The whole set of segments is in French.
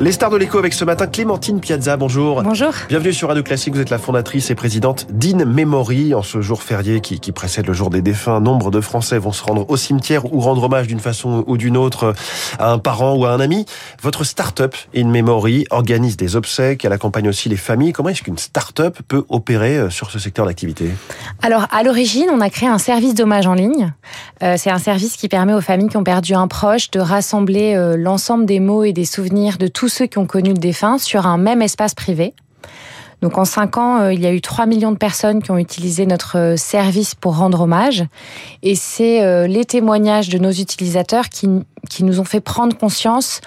Les stars de l'écho avec ce matin Clémentine Piazza, bonjour. Bonjour. Bienvenue sur Radio Classique, vous êtes la fondatrice et présidente d'In Memory. En ce jour férié qui, qui, précède le jour des défunts, nombre de Français vont se rendre au cimetière ou rendre hommage d'une façon ou d'une autre à un parent ou à un ami. Votre start-up In Memory organise des obsèques, elle accompagne aussi les familles. Comment est-ce qu'une start-up peut opérer euh, sur ce secteur d'activité? Alors, à l'origine, on a créé un service d'hommage en ligne. Euh, c'est un service qui permet aux familles qui ont perdu un proche de rassembler euh, l'ensemble des mots et des souvenirs de tous ceux qui ont connu le défunt sur un même espace privé. Donc en cinq ans, euh, il y a eu 3 millions de personnes qui ont utilisé notre euh, service pour rendre hommage. Et c'est euh, les témoignages de nos utilisateurs qui, qui nous ont fait prendre conscience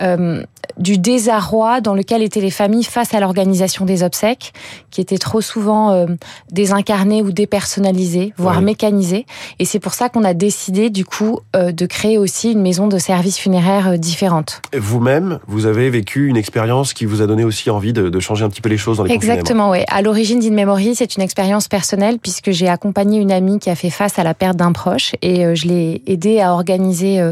euh, du désarroi dans lequel étaient les familles face à l'organisation des obsèques, qui étaient trop souvent euh, désincarnées ou dépersonnalisées, voire Oui. mécanisées. Et c'est pour ça qu'on a décidé du coup euh, de créer aussi une maison de services funéraires différente. Vous-même, vous avez vécu une expérience qui vous a donné aussi envie de, de changer un petit peu les choses dans les. Exactement, oui. À l'origine d'In Memory, c'est une expérience personnelle puisque j'ai accompagné une amie qui a fait face à la perte d'un proche et je l'ai aidée à organiser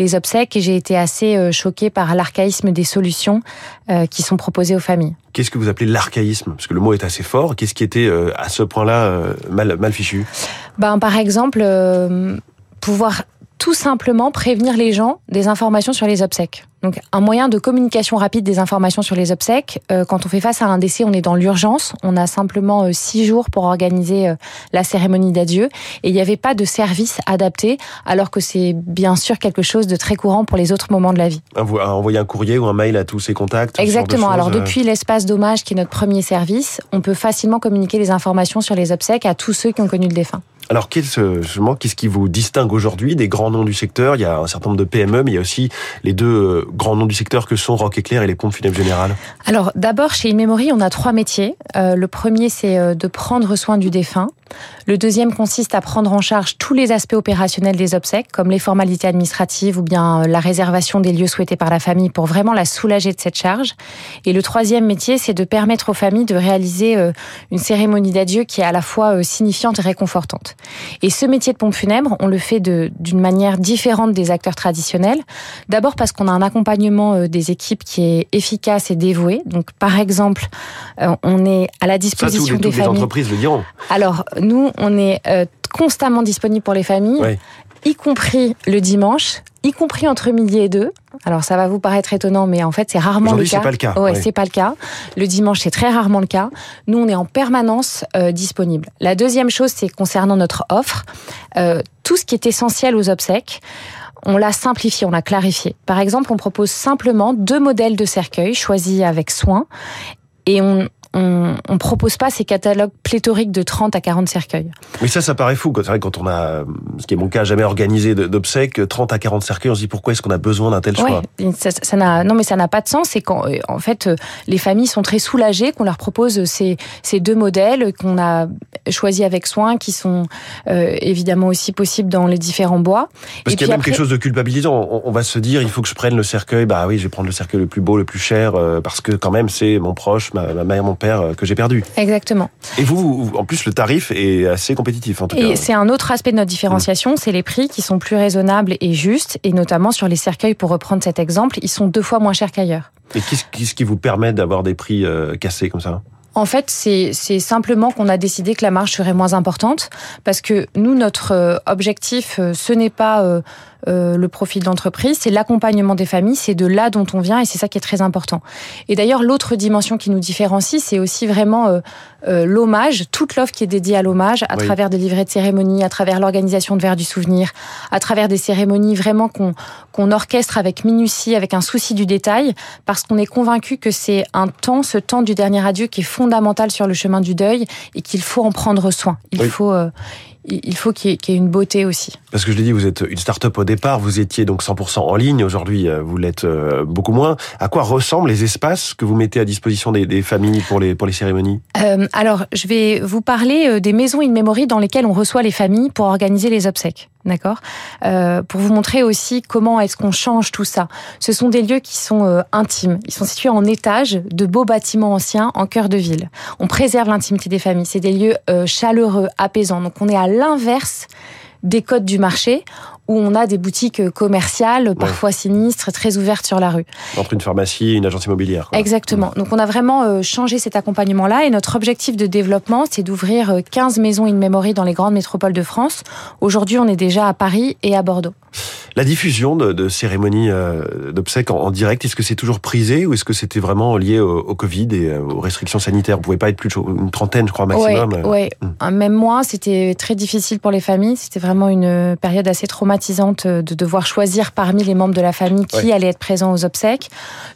les obsèques et j'ai été assez euh, choquée par l'archaïsme des solutions euh, qui sont proposées aux familles. Qu'est-ce que vous appelez l'archaïsme? Parce que le mot est assez fort. Qu'est-ce qui était euh, à ce point-là mal, mal fichu? Ben, par exemple, pouvoir tout simplement prévenir les gens des informations sur les obsèques. Donc un moyen de communication rapide des informations sur les obsèques. Euh, quand on fait face à un décès, on est dans l'urgence. On a simplement euh, six jours pour organiser euh, la cérémonie d'adieu. Et il n'y avait pas de service adapté, alors que c'est bien sûr quelque chose de très courant pour les autres moments de la vie. Envo- Envoyer un courrier ou un mail à tous ses contacts de Exactement. Alors euh, depuis l'espace d'hommage, qui est notre premier service, on peut facilement communiquer les informations sur les obsèques à tous ceux qui ont connu le défunt. Alors, qu'est-ce, qui vous distingue aujourd'hui des grands noms du secteur? Il y a un certain nombre de PME, mais il y a aussi les deux euh, grands noms du secteur que sont Rock Éclair et les pompes funèbres générales. Alors d'abord, chez InMemory, on a trois métiers. Euh, le premier, c'est euh, de prendre soin du défunt. Le deuxième consiste à prendre en charge tous les aspects opérationnels des obsèques, comme les formalités administratives ou bien euh, la réservation des lieux souhaités par la famille pour vraiment la soulager de cette charge. Et le troisième métier, c'est de permettre aux familles de réaliser euh, une cérémonie d'adieu qui est à la fois euh, signifiante et réconfortante. Et ce métier de pompe funèbre, on le fait d'une manière différente des acteurs traditionnels. D'abord parce qu'on a un accompagnement des équipes qui est efficace et dévoué. Donc, par exemple, on est à la Ça, disposition les, des les familles. entreprises le diront. Alors, nous, on est euh, constamment disponible pour les familles, Ouais. y compris le dimanche, y compris entre midi et deux. Alors, ça va vous paraître étonnant, mais en fait, c'est rarement le cas. c'est pas le cas. Ouais, Ouais. c'est pas le cas. Le dimanche, c'est très rarement le cas. Nous, on est en permanence euh, disponible. La deuxième chose, c'est concernant notre offre, euh, tout ce qui est essentiel aux obsèques. On l'a simplifié, on l'a clarifié. Par exemple, on propose simplement deux modèles de cercueil choisis avec soin et on on, on propose pas ces catalogues pléthoriques de 30 à 40 cercueils. Mais ça, ça paraît fou. C'est vrai quand on a, ce qui est mon cas, jamais organisé d'obsèques, 30 à 40 cercueils, on se dit pourquoi est-ce qu'on a besoin d'un tel choix? Ouais, ça, ça n'a non mais ça n'a pas de sens. C'est quand euh, en fait euh, les familles sont très soulagées qu'on leur propose ces, ces deux modèles qu'on a choisis avec soin, qui sont euh, évidemment aussi possibles dans les différents bois. Parce qu'il y a même après- quelque chose de culpabilisant. On, on va se dire, il faut que je prenne le cercueil. Bah oui, je vais prendre le cercueil le plus beau, le plus cher, euh, parce que quand même, c'est mon proche, ma, ma mère, mon euh, que j'ai perdu. Exactement. Et vous, vous- en plus, le tarif est assez compétitif, en tout Et cas. c'est un autre aspect de notre différenciation, c'est les prix qui sont plus raisonnables et justes, et notamment sur les cercueils, pour reprendre cet exemple, ils sont deux fois moins chers qu'ailleurs. Et qu'est-ce qu'est-ce qui vous permet d'avoir des prix euh, cassés comme ça? En fait, c'est simplement qu'on a décidé que la marge serait moins importante parce que nous, notre euh, objectif, euh, ce n'est pas euh, euh, le profit de l'entreprise, c'est l'accompagnement des familles, c'est de là dont on vient et c'est ça qui est très important. Et d'ailleurs, l'autre dimension qui nous différencie, c'est aussi vraiment euh, euh, l'hommage, toute l'offre qui est dédiée à l'hommage, à Oui. travers des livrets de cérémonie, à travers l'organisation de verres du souvenir, à travers des cérémonies vraiment qu'on qu'on orchestre avec minutie, avec un souci du détail, parce qu'on est convaincu que c'est un temps, ce temps du dernier adieu, qui est fondamental sur le chemin du deuil et qu'il faut en prendre soin. Il Oui. faut, euh, il faut qu'il y, ait- qu'il y ait une beauté aussi. Parce que je l'ai dit, vous êtes une start-up au départ, vous étiez donc 100% en ligne, aujourd'hui euh, vous l'êtes euh, beaucoup moins. À quoi ressemblent les espaces que vous mettez à disposition des, des familles pour les, pour les cérémonies? Euh, alors, je vais vous parler des maisons in memory dans lesquelles on reçoit les familles pour organiser les obsèques. D'accord euh, Pour vous montrer aussi comment est-ce qu'on change tout ça. Ce sont des lieux qui sont euh, intimes. Ils sont situés en étage de beaux bâtiments anciens en cœur de ville. On préserve l'intimité des familles. C'est des lieux euh, chaleureux, apaisants. Donc on est à l'inverse des codes du marché où on a des boutiques commerciales, parfois sinistres, très ouvertes sur la rue. Entre une pharmacie et une agence immobilière. Exactement. Donc on a vraiment changé cet accompagnement-là et notre objectif de développement, c'est d'ouvrir 15 maisons in memory dans les grandes métropoles de France. Aujourd'hui, on est déjà à Paris et à Bordeaux. La diffusion de, cérémonies euh, d'obsèques en, direct, est-ce que c'est toujours prisé ou est-ce que c'était vraiment lié au, Covid et euh, aux restrictions sanitaires? Vous pouvez pas être plus une trentaine, je crois, maximum. Oui, euh, hmm. même moi, c'était très difficile pour les familles. C'était vraiment une période assez traumatisante de devoir choisir parmi les membres de la famille qui allait être présent aux obsèques.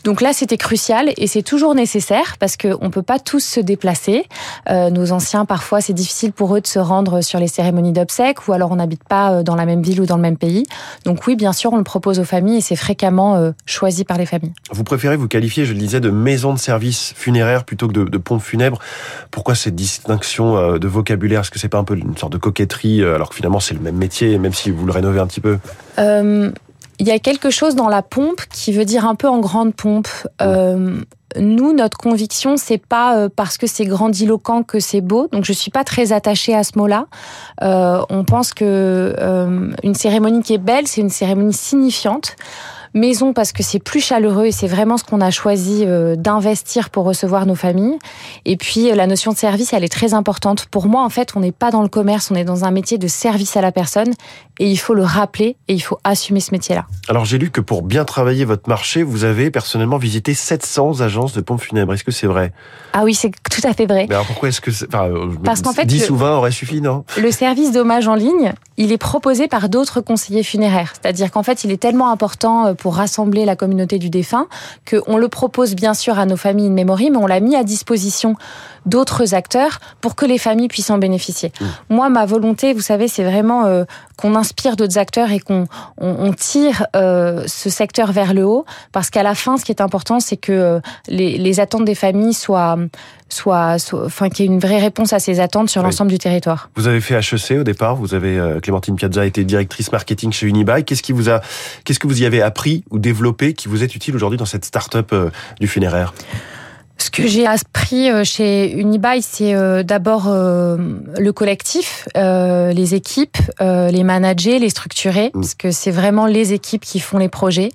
Donc là, c'était crucial et c'est toujours nécessaire parce qu'on ne peut pas tous se déplacer. nos anciens, parfois, c'est difficile pour eux de se rendre sur les cérémonies d'obsèques ou alors on n'habite pas dans la même ville ou dans le même pays. Donc oui, bien sûr, on le propose aux familles et c'est fréquemment euh, choisi par les familles. Vous préférez vous qualifier, je le disais, de maison de service funéraire plutôt que de, de pompe funèbre. Pourquoi cette distinction euh, de vocabulaire? Est-ce que c'est pas un peu une sorte de coquetterie euh, alors que finalement c'est le même métier, même si vous le rénovez un petit peu il y a quelque chose dans la pompe qui veut dire un peu en grande pompe. Euh, nous, notre conviction, c'est pas euh, parce que c'est grandiloquent que c'est beau. Donc, je suis pas très attachée à ce mot-là. Euh, on pense que une cérémonie qui est belle, c'est une cérémonie signifiante. Maison parce que c'est plus chaleureux et c'est vraiment ce qu'on a choisi euh, d'investir pour recevoir nos familles. Et puis euh, la notion de service, elle est très importante. Pour moi, en fait, on n'est pas dans le commerce, on est dans un métier de service à la personne et il faut le rappeler et il faut assumer ce métier-là. Alors j'ai lu que pour bien travailler votre marché, vous avez personnellement visité 700 agences de pompes funèbres. Est-ce que c'est vrai? Ah oui, c'est tout à fait vrai. Mais alors pourquoi est-ce que enfin, parce qu'en fait 10 ou 20 aurait suffi, non? Le service d'hommage en ligne, il est proposé par d'autres conseillers funéraires. C'est-à-dire qu'en fait, il est tellement important euh, pour rassembler la communauté du défunt, qu'on le propose bien sûr à nos familles in memory, mais on l'a mis à disposition d'autres acteurs pour que les familles puissent en bénéficier. Mmh. Moi, ma volonté, vous savez, c'est vraiment euh, qu'on inspire d'autres acteurs et qu'on on, tire euh, ce secteur vers le haut, parce qu'à la fin, ce qui est important, c'est que euh, les, les, attentes des familles soient soit, enfin, qu'il y ait une vraie réponse à ces attentes sur l'ensemble du territoire. Vous avez fait HEC au départ. Vous avez Clémentine Piazza été directrice marketing chez Unibail. Qu'est-ce qui vous a, qu'est-ce que vous y avez appris ou développé qui vous est utile aujourd'hui dans cette start-up du funéraire? Ce que j'ai appris euh, chez Unibail, c'est euh, d'abord euh, le collectif, les équipes, les manager, les structurer, mm. parce que c'est vraiment les équipes qui font les projets.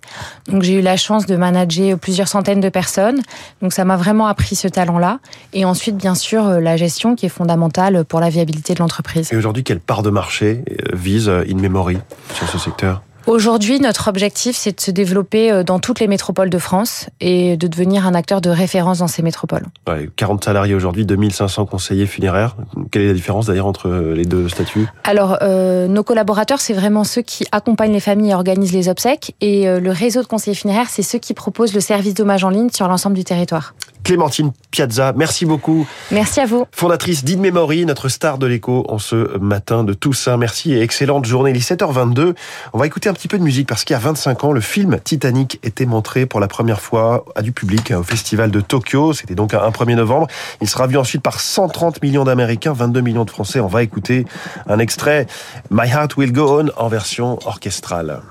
Donc j'ai eu la chance de manager plusieurs centaines de personnes, donc ça m'a vraiment appris ce talent-là. Et ensuite, bien sûr, la gestion qui est fondamentale pour la viabilité de l'entreprise. Et aujourd'hui, quelle part de marché vise In Memory sur ce secteur? Aujourd'hui, notre objectif, c'est de se développer euh, dans toutes les métropoles de France et de devenir un acteur de référence dans ces métropoles. 40 salariés aujourd'hui, 2500 conseillers funéraires. Quelle est la différence d'ailleurs entre euh, les deux statuts? Alors, euh, nos collaborateurs, c'est vraiment ceux qui accompagnent les familles et organisent les obsèques. Et le réseau de conseillers funéraires, c'est ceux qui proposent le service d'hommage en ligne sur l'ensemble du territoire. Clémentine Piazza, merci beaucoup. Merci à vous. Fondatrice d'In Memory, notre star de l'écho en ce matin de Toussaint. Merci et excellente journée. Il est 7h22. On va écouter un petit peu de musique parce qu'il y a 25 ans, le film Titanic était montré pour la première fois à du public au festival de Tokyo. C'était donc un 1er novembre. Il sera vu ensuite par 130 millions d'Américains, 22 millions de Français. On va écouter un extrait My Heart Will Go On en version orchestrale.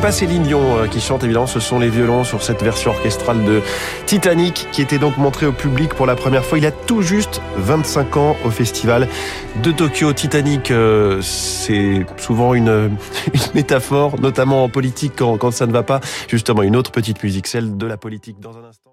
Pas Céline Dion euh, qui chante, évidemment, ce sont les violons sur cette version orchestrale de Titanic qui était donc montrée au public pour la première fois il a tout juste 25 ans au festival de Tokyo. Titanic, euh, c'est souvent une, une, métaphore, notamment en politique quand, quand ça ne va pas. Justement, une autre petite musique, celle de la politique dans un instant.